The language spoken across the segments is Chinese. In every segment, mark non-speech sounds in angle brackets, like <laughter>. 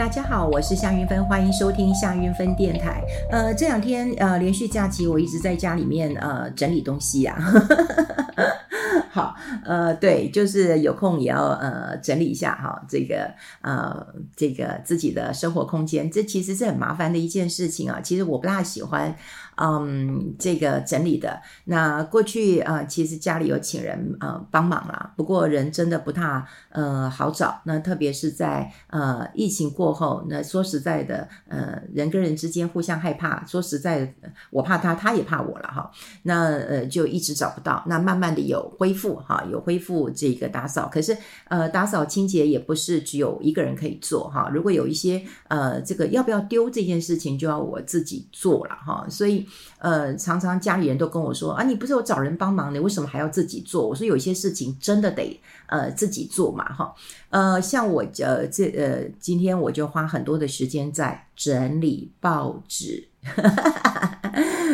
大家好，我是夏云芬，欢迎收听夏云芬电台。呃，这两天呃连续假期，我一直在家里面呃整理东西啊。<laughs> 好，呃，对，就是有空也要呃整理一下哈，这个呃这个自己的生活空间，这其实是很麻烦的一件事情啊。其实我不大喜欢。嗯，这个整理的那过去啊、呃，其实家里有请人呃帮忙啦，不过人真的不太呃好找。那特别是在呃疫情过后，那说实在的，呃人跟人之间互相害怕。说实在的，我怕他，他也怕我了哈。那呃就一直找不到。那慢慢的有恢复哈，有恢复这个打扫。可是呃打扫清洁也不是只有一个人可以做哈。如果有一些呃这个要不要丢这件事情，就要我自己做了哈。所以。呃，常常家里人都跟我说啊，你不是有找人帮忙，你为什么还要自己做？我说有些事情真的得呃自己做嘛，哈。呃，像我呃这呃今天我就花很多的时间在整理报纸，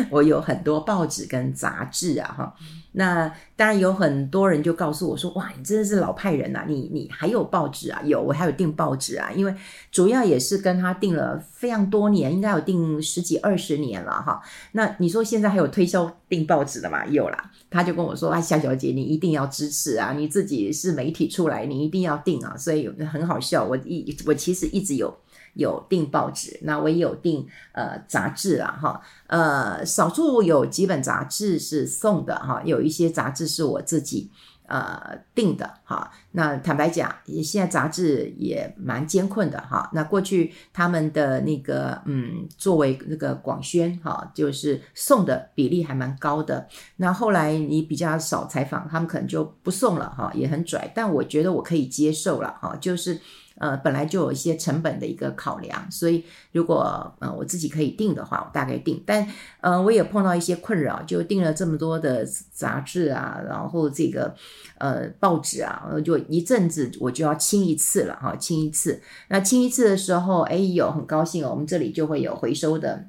我有很多报纸跟杂志啊，哈。那当然有很多人就告诉我说：“哇，你真的是老派人呐！你你还有报纸啊？有，我还有订报纸啊。因为主要也是跟他订了非常多年，应该有订十几二十年了哈。那你说现在还有推销订报纸的吗？有啦。他就跟我说：‘啊，夏小姐，你一定要支持啊！你自己是媒体出来，你一定要订啊！’所以很好笑。我一我其实一直有。”有订报纸，那我也有订呃杂志啊，哈，呃，少数有几本杂志是送的哈，有一些杂志是我自己呃订的哈。那坦白讲，现在杂志也蛮艰困的哈。那过去他们的那个嗯，作为那个广宣哈，就是送的比例还蛮高的。那后来你比较少采访，他们可能就不送了哈，也很拽。但我觉得我可以接受了哈，就是。呃，本来就有一些成本的一个考量，所以如果呃我自己可以定的话，我大概定。但呃，我也碰到一些困扰，就订了这么多的杂志啊，然后这个呃报纸啊，就一阵子我就要清一次了哈，清一次。那清一次的时候，哎呦，很高兴哦，我们这里就会有回收的。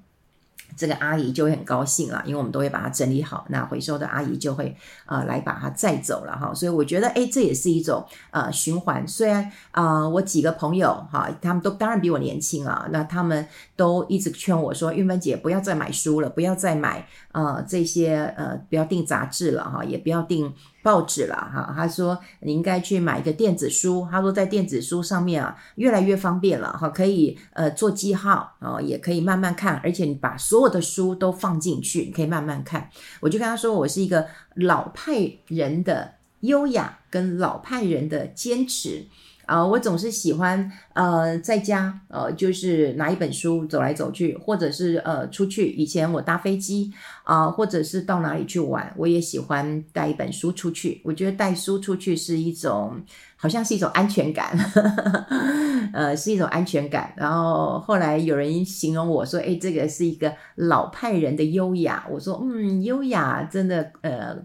这个阿姨就会很高兴了，因为我们都会把它整理好，那回收的阿姨就会呃来把它载走了哈，所以我觉得哎，这也是一种呃循环。虽然啊、我几个朋友哈，他们都当然比我年轻啊，那他们都一直劝我说，韵芬姐不要再买书了，不要再买呃这些呃不要订杂志了哈，也不要订。报纸了哈，他说你应该去买一个电子书。他说在电子书上面啊，越来越方便了哈，可以呃做记号啊，也可以慢慢看，而且你把所有的书都放进去，你可以慢慢看。我就跟他说，我是一个老派人的优雅跟老派人的坚持。啊、我总是喜欢呃在家呃，就是拿一本书走来走去，或者是呃出去。以前我搭飞机啊、或者是到哪里去玩，我也喜欢带一本书出去。我觉得带书出去是一种。好像是一种安全感，呃，是一种安全感。然后后来有人形容我说：“诶，这个是一个老派人的优雅。”我说：“嗯，优雅真的，呃，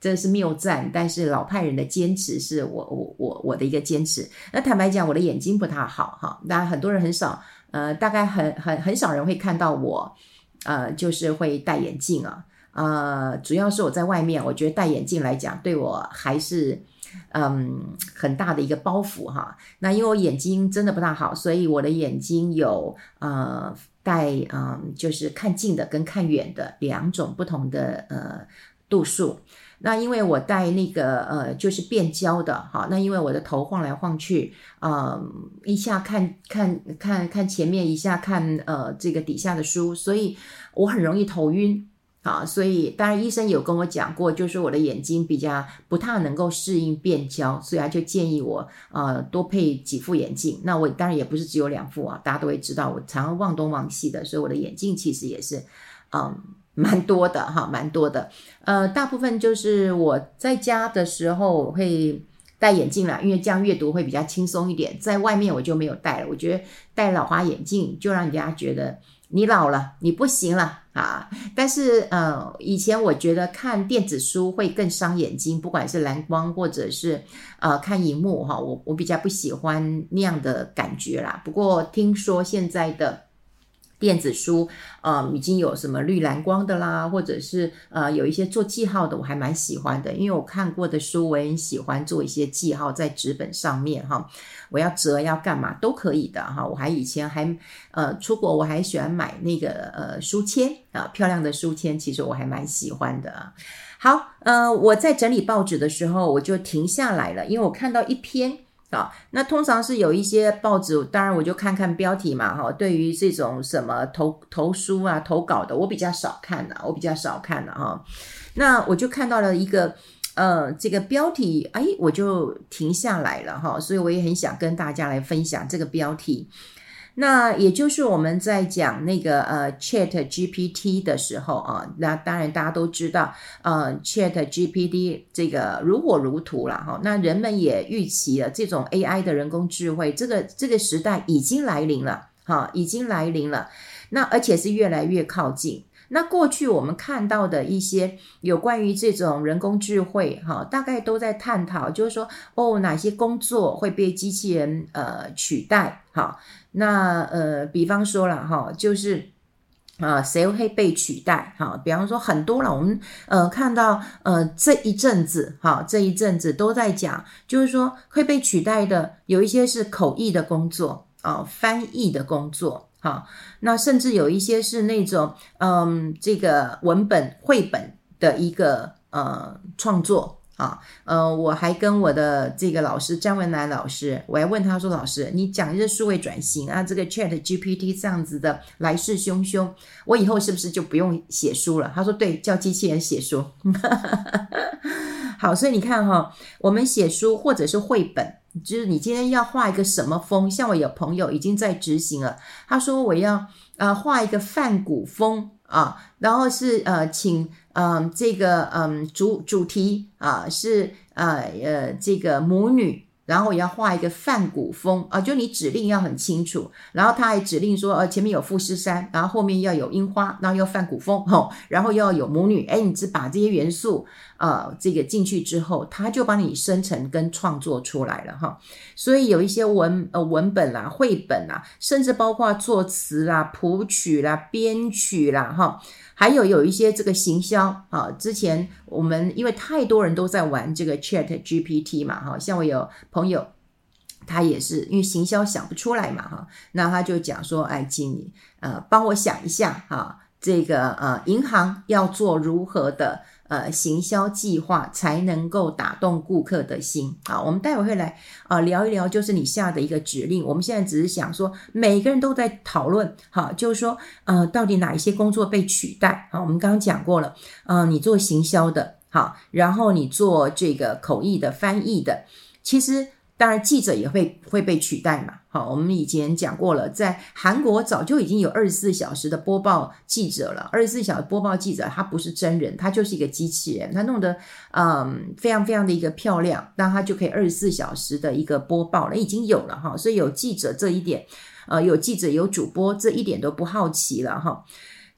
真是谬赞。但是老派人的坚持是我我我我的一个坚持。那坦白讲，我的眼睛不太好哈。当然很多人很少，呃，大概很很很少人会看到我，呃，就是会戴眼镜啊。呃，主要是我在外面，我觉得戴眼镜来讲，对我还是。嗯，很大的一个包袱哈。那因为我眼睛真的不大好，所以我的眼睛有呃带嗯，就是看近的跟看远的两种不同的呃度数。那因为我戴那个呃就是变焦的哈，那因为我的头晃来晃去，嗯，一下看看看看前面，一下看呃这个底下的书，所以我很容易头晕。啊，所以当然医生有跟我讲过，就是我的眼睛比较不太能够适应变焦，所以他就建议我呃多配几副眼镜。那我当然也不是只有两副啊，大家都会知道我常常忘东忘西的，所以我的眼镜其实也是嗯蛮多的哈，蛮多的。呃，大部分就是我在家的时候会戴眼镜啦，因为这样阅读会比较轻松一点。在外面我就没有戴了，我觉得戴老花眼镜就让人家觉得。你老了，你不行了啊！但是，呃，以前我觉得看电子书会更伤眼睛，不管是蓝光或者是呃看荧幕哈，我我比较不喜欢那样的感觉啦。不过听说现在的电子书，呃，已经有什么绿蓝光的啦，或者是呃，有一些做记号的，我还蛮喜欢的，因为我看过的书，我也喜欢做一些记号在纸本上面哈。我要折要干嘛都可以的哈。我还以前还呃出国，我还喜欢买那个呃书签啊，漂亮的书签，其实我还蛮喜欢的。好，呃，我在整理报纸的时候，我就停下来了，因为我看到一篇。啊，那通常是有一些报纸，当然我就看看标题嘛，哈。对于这种什么投投书啊、投稿的，我比较少看的，我比较少看的哈。那我就看到了一个，呃，这个标题，哎，我就停下来了哈。所以我也很想跟大家来分享这个标题。那也就是我们在讲那个呃 Chat GPT 的时候啊，那当然大家都知道，呃 Chat GPT 这个如火如荼了哈。那人们也预期了这种 AI 的人工智慧，这个这个时代已经来临了哈，已经来临了。那而且是越来越靠近。那过去我们看到的一些有关于这种人工智慧哈，大概都在探讨，就是说哦，哪些工作会被机器人呃取代哈。那呃，比方说了哈，就是啊，谁会被取代哈？比方说很多了，我们呃看到呃这一阵子哈，这一阵子都在讲，就是说会被取代的有一些是口译的工作啊，翻译的工作哈，那甚至有一些是那种嗯，这个文本绘本的一个呃创作。啊，呃，我还跟我的这个老师张文南老师，我还问他说：“老师，你讲这数位转型啊，这个 Chat GPT 这样子的来势汹汹，我以后是不是就不用写书了？”他说：“对，叫机器人写书。<laughs> ”好，所以你看哈、我们写书或者是绘本，就是你今天要画一个什么风，像我有朋友已经在执行了，他说我要呃画一个梵谷风。啊，然后是呃，请嗯、这个嗯主主题啊是呃呃这个母女，然后也要画一个梵谷风啊，就你指令要很清楚，然后他还指令说呃前面有富士山，然后后面要有樱花，然后要梵谷风吼、然后要有母女，哎，你只把这些元素啊、呃、这个进去之后，他就帮你生成跟创作出来了哈、所以有一些文呃文本啦、绘本啦，甚至包括作词啦、谱曲啦、编曲啦哈。哦还有有一些这个行销啊，之前我们因为太多人都在玩这个 Chat GPT 嘛，哈，像我有朋友，他也是因为行销想不出来嘛，哈，那他就讲说，哎，请你，呃，帮我想一下哈，这个呃，银行要做如何的。呃，行销计划才能够打动顾客的心啊！我们待会会来啊、聊一聊，就是你下的一个指令。我们现在只是想说，每个人都在讨论，哈，就是说，呃，到底哪一些工作被取代？啊，我们刚刚讲过了，啊、你做行销的，好，然后你做这个口译的、翻译的，其实。当然，记者也会会被取代嘛。好，我们以前讲过了，在韩国早就已经有二十四小时的播报记者了。二十四小时播报记者，他不是真人，他就是一个机器人，他弄得嗯非常非常的一个漂亮，那他就可以二十四小时的一个播报了，已经有了哈。所以有记者这一点，呃，有记者有主播这一点都不好奇了哈。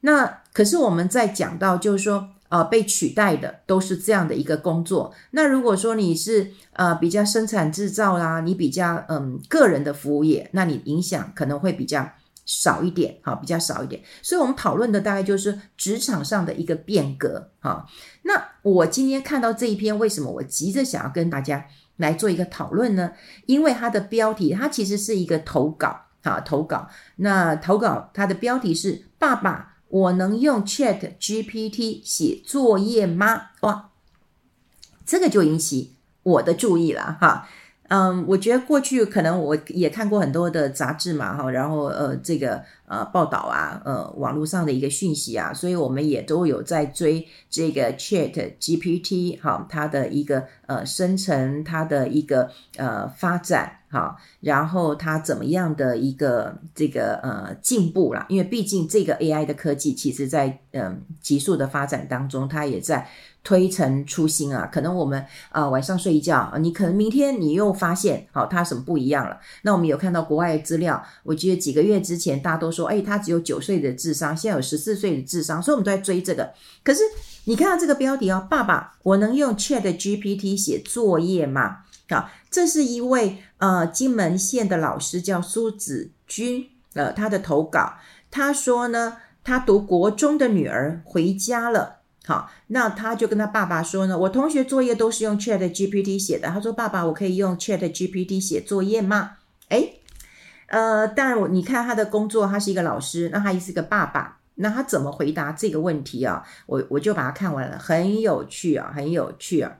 那可是我们在讲到就是说。呃，被取代的都是这样的一个工作。那如果说你是呃比较生产制造啦，你比较嗯个人的服务业，那你影响可能会比较少一点，好，比较少一点。所以我们讨论的大概就是职场上的一个变革，哈。那我今天看到这一篇，为什么我急着想要跟大家来做一个讨论呢？因为它的标题，它其实是一个投稿，哈，投稿。那投稿它的标题是“爸爸”。我能用 Chat GPT 写作业吗？哇，这个就引起我的注意了哈。嗯，我觉得过去可能我也看过很多的杂志嘛哈，然后呃这个呃报道啊，呃网络上的一个讯息啊，所以我们也都有在追这个 Chat GPT 哈，它的一个呃生成，它的一个呃发展。好，然后它怎么样的一个这个呃进步啦？因为毕竟这个 AI 的科技，其实在嗯急速的发展当中，它也在推陈出新啊。可能我们啊、晚上睡一觉，你可能明天你又发现，好，它什么不一样了？那我们有看到国外的资料，我记得几个月之前大家都说，哎，它只有九岁的智商，现在有十四岁的智商，所以我们都在追这个。可是你看到这个标题哦，爸爸，我能用 Chat GPT 写作业吗？啊，这是一位呃金门县的老师叫苏子君，呃，他的投稿，他说呢，他读国中的女儿回家了。好，那他就跟他爸爸说呢，我同学作业都是用 Chat GPT 写的。他说：“爸爸，我可以用 Chat GPT 写作业吗？”诶，呃，当然我你看他的工作，他是一个老师，那他也是个爸爸，那他怎么回答这个问题啊？我我就把它看完了，很有趣啊，很有趣啊。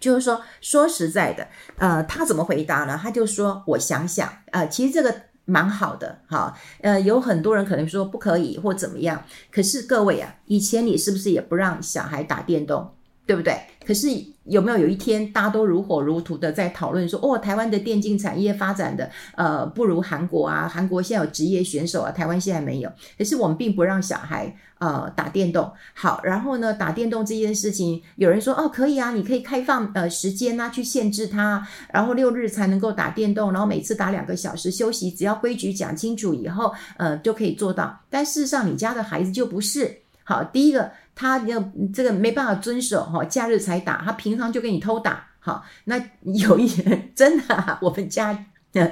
就是说，说实在的，呃，他怎么回答呢？他就说：“我想想，呃，其实这个。”蛮好的，哈，呃，有很多人可能说不可以或怎么样，可是各位啊，以前你是不是也不让小孩打电动，对不对？可是有没有有一天，大家都如火如荼的在讨论说，哦，台湾的电竞产业发展的呃不如韩国啊，韩国现在有职业选手啊，台湾现在没有。可是我们并不让小孩呃打电动。好，然后呢，打电动这件事情，有人说哦可以啊，你可以开放呃时间啊，去限制它，然后六日才能够打电动，然后每次打两个小时休息，只要规矩讲清楚以后，呃就可以做到。但事实上，你家的孩子就不是。好，第一个。他要这个没办法遵守哈，假日才打，他平常就给你偷打。好，那有一人真的、我们家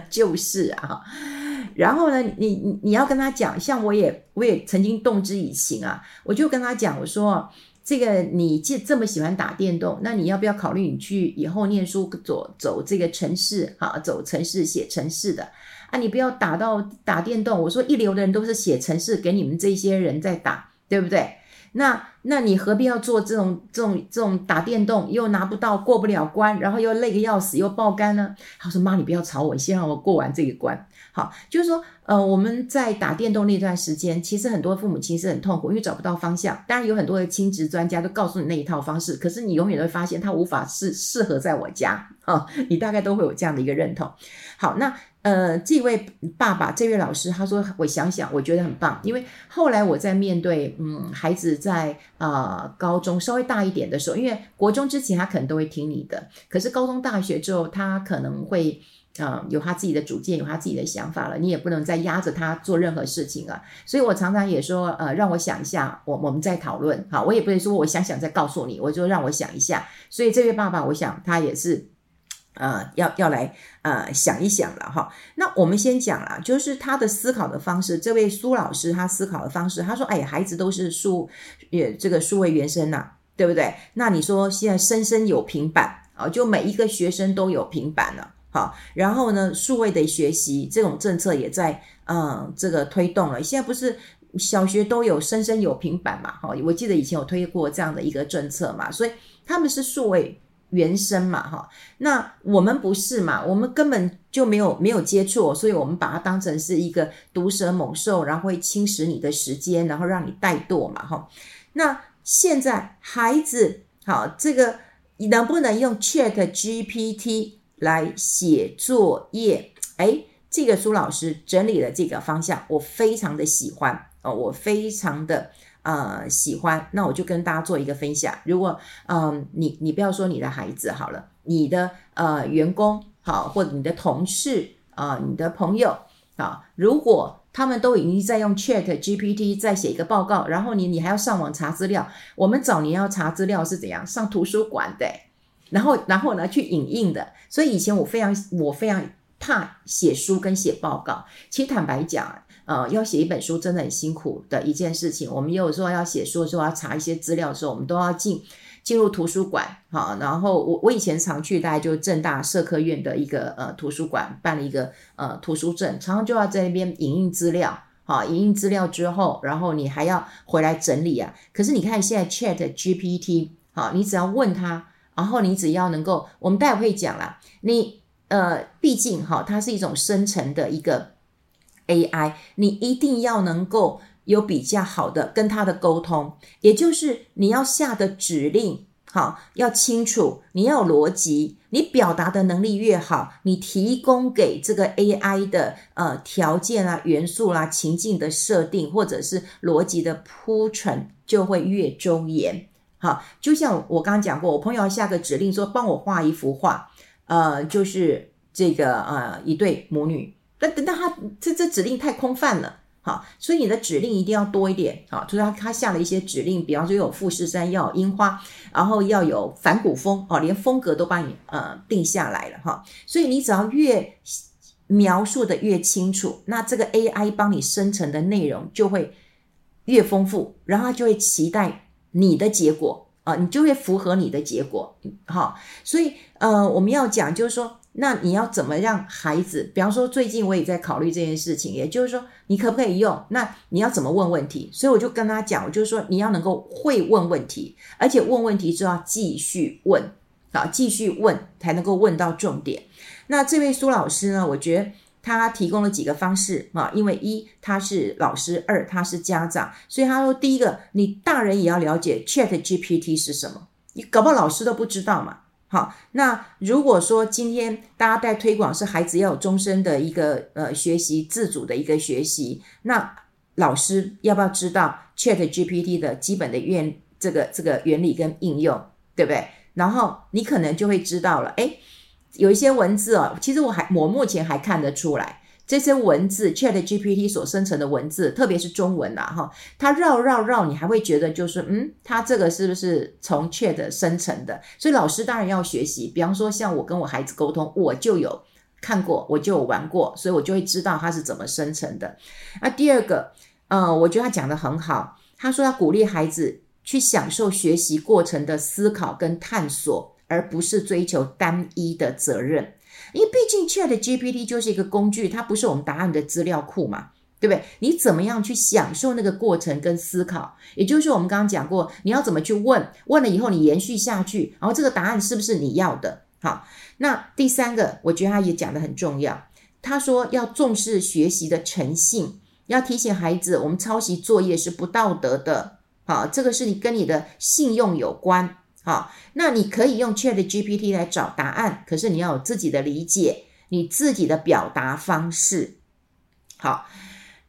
就是啊。然后呢，你你你要跟他讲，像我也我也曾经动之以情啊，我就跟他讲，我说这个你既这么喜欢打电动，那你要不要考虑你去以后念书走走这个城市哈，走城市写城市的啊，你不要打到打电动。我说一流的人都是写城市给你们这些人在打，对不对？那那你何必要做这种这种这种打电动又拿不到过不了关，然后又累个要死又爆肝呢？他说：“妈，你不要吵我，先让我过完这个关。”好，就是说，呃，我们在打电动那段时间，其实很多父母亲是很痛苦，因为找不到方向。当然有很多的亲职专家都告诉你那一套方式，可是你永远都会发现它无法适适合在我家 <laughs> 啊、你大概都会有这样的一个认同。好，那。呃，这位爸爸，这位老师，他说：“我想想，我觉得很棒。因为后来我在面对，嗯，孩子在、呃、高中稍微大一点的时候，因为国中之前他可能都会听你的，可是高中大学之后，他可能会、呃、有他自己的主见，有他自己的想法了。你也不能再压着他做任何事情啊。所以我常常也说，呃，让我想一下，我我们再讨论。好，我也不会说我想想再告诉你，我就让我想一下。所以这位爸爸，我想他也是。”呃，要要来呃想一想了哈。那我们先讲啦，就是他的思考的方式。这位苏老师他思考的方式，他说：“哎，孩子都是数，也这个数位原生呐，对不对？那你说现在生生有平板啊，就每一个学生都有平板了，好，然后呢，数位的学习这种政策也在嗯这个推动了。现在不是小学都有生生有平板嘛？哈，我记得以前有推过这样的一个政策嘛，所以他们是数位。”原生嘛，哈，那我们不是嘛，我们根本就没有没有接触，所以我们把它当成是一个毒蛇猛兽，然后会侵蚀你的时间，然后让你怠惰嘛，哈。那现在孩子，好，这个能不能用 Chat GPT 来写作业？诶，这个苏老师整理了这个方向，我非常的喜欢哦，我非常的。呃，喜欢，那我就跟大家做一个分享。如果，嗯、呃，你你不要说你的孩子好了，你的呃员工好，或者你的同事啊、你的朋友啊，如果他们都已经在用 Chat GPT 在写一个报告，然后你你还要上网查资料，我们早年要查资料是怎样？上图书馆的，然后然后呢去影印的。所以以前我非常我非常怕写书跟写报告。其实坦白讲。呃，要写一本书真的很辛苦的一件事情。我们有时候要写书的时候，要查一些资料的时候，我们都要进进入图书馆。好，然后我我以前常去，大概就政大社科院的一个呃图书馆办了一个呃图书证，常常就要在那边影印资料。好，影印资料之后，然后你还要回来整理啊。可是你看现在 Chat GPT，好，你只要问他，然后你只要能够，我们待会会讲啦。你呃，毕竟哈，它是一种生成的一个。AI，你一定要能够有比较好的跟他的沟通，也就是你要下的指令，好，要清楚，你要有逻辑，你表达的能力越好，你提供给这个 AI 的呃条件啊、元素啦、啊、情境的设定，或者是逻辑的铺陈，就会越周延。好，就像我刚刚讲过，我朋友下个指令说，帮我画一幅画，呃，就是这个呃一对母女。那等到他这这指令太空泛了，好，所以你的指令一定要多一点，好，就是他他下了一些指令，比方说有富士山，要有樱花，然后要有反古风，哦，连风格都帮你呃定下来了哈，所以你只要越描述的越清楚，那这个 AI 帮你生成的内容就会越丰富，然后它就会期待你的结果啊、你就会符合你的结果，好，所以呃，我们要讲就是说，那你要怎么让孩子，比方说最近我也在考虑这件事情，也就是说，你可不可以用？那你要怎么问问题？所以我就跟他讲，我就是说，你要能够会问问题，而且问问题就要继续问，啊，继续问才能够问到重点。那这位苏老师呢，我觉得他提供了几个方式啊，因为一他是老师，二他是家长，所以他说第一个，你大人也要了解 ChatGPT 是什么，你搞不好老师都不知道嘛。好，那如果说今天大家在推广是孩子要有终身的一个呃学习自主的一个学习，那老师要不要知道 ChatGPT 的基本的原这个这个原理跟应用，对不对？然后你可能就会知道了，诶有一些文字哦，其实我还我目前还看得出来，这些文字 ChatGPT 所生成的文字，特别是中文啦，哈，它绕绕绕，你还会觉得就是，嗯，它这个是不是从 Chat 生成的？所以老师当然要学习。比方说，像我跟我孩子沟通，我就有看过，我就有玩过，所以我就会知道它是怎么生成的。那第二个，呃，我觉得他讲得很好，他说要鼓励孩子去享受学习过程的思考跟探索。而不是追求单一的责任，因为毕竟 ChatGPT 就是一个工具，它不是我们答案的资料库嘛，对不对？你怎么样去享受那个过程跟思考？也就是我们刚刚讲过，你要怎么去问，问了以后你延续下去，然后这个答案是不是你要的？好，那第三个，我觉得他也讲得很重要，他说要重视学习的诚信，要提醒孩子，我们抄袭作业是不道德的，好，这个是你跟你的信用有关。好，那你可以用 ChatGPT 来找答案，可是你要有自己的理解，你自己的表达方式。好，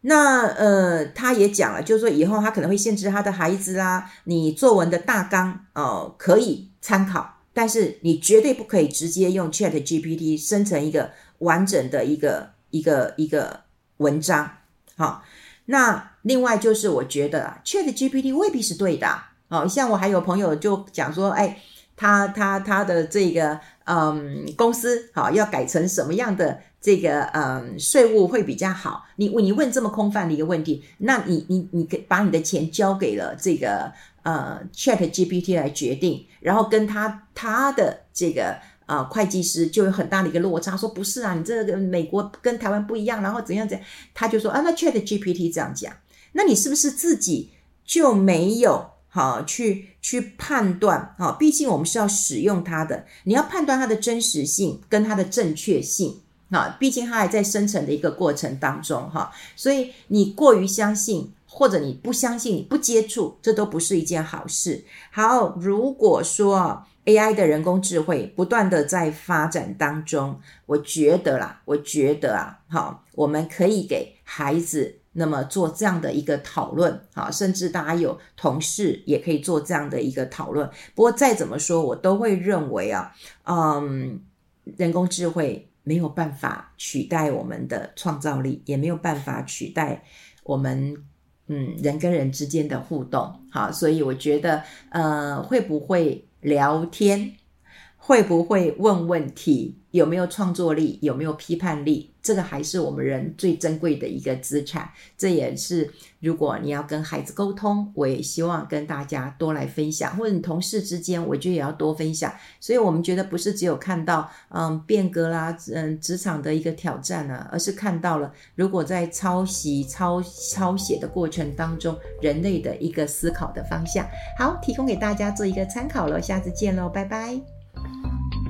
那呃，他也讲了，就是说以后他可能会限制他的孩子啦，你作文的大纲哦、可以参考，但是你绝对不可以直接用 ChatGPT 生成一个完整的一个一个一个文章。好，那另外就是我觉得 ChatGPT 未必是对的。好像我还有朋友就讲说，哎，他他他的这个嗯公司好要改成什么样的这个嗯税务会比较好？你你问这么空泛的一个问题，那你你你给把你的钱交给了这个呃 ChatGPT 来决定，然后跟他他的这个啊会计师就有很大的一个落差，说不是啊，你这个美国跟台湾不一样，然后怎样怎样，他就说啊，那 ChatGPT 这样讲，那你是不是自己就没有？好，去去判断，好，毕竟我们是要使用它的，你要判断它的真实性跟它的正确性，啊，毕竟它还在生成的一个过程当中，哈，所以你过于相信或者你不相信，你不接触，这都不是一件好事。好，如果说 AI 的人工智慧不断的在发展当中，我觉得啦，我觉得啊，好，我们可以给孩子。那么做这样的一个讨论，啊，甚至大家有同事也可以做这样的一个讨论。不过再怎么说，我都会认为啊，嗯，人工智慧没有办法取代我们的创造力，也没有办法取代我们，嗯，人跟人之间的互动。好，所以我觉得，呃，会不会聊天？会不会问问题？有没有创作力？有没有批判力？这个还是我们人最珍贵的一个资产。这也是如果你要跟孩子沟通，我也希望跟大家多来分享，或者你同事之间，我觉得也要多分享。所以，我们觉得不是只有看到嗯变革啦，嗯职场的一个挑战啊，而是看到了如果在抄袭、抄抄写的过程当中，人类的一个思考的方向。好，提供给大家做一个参考了。下次见喽，拜拜。Música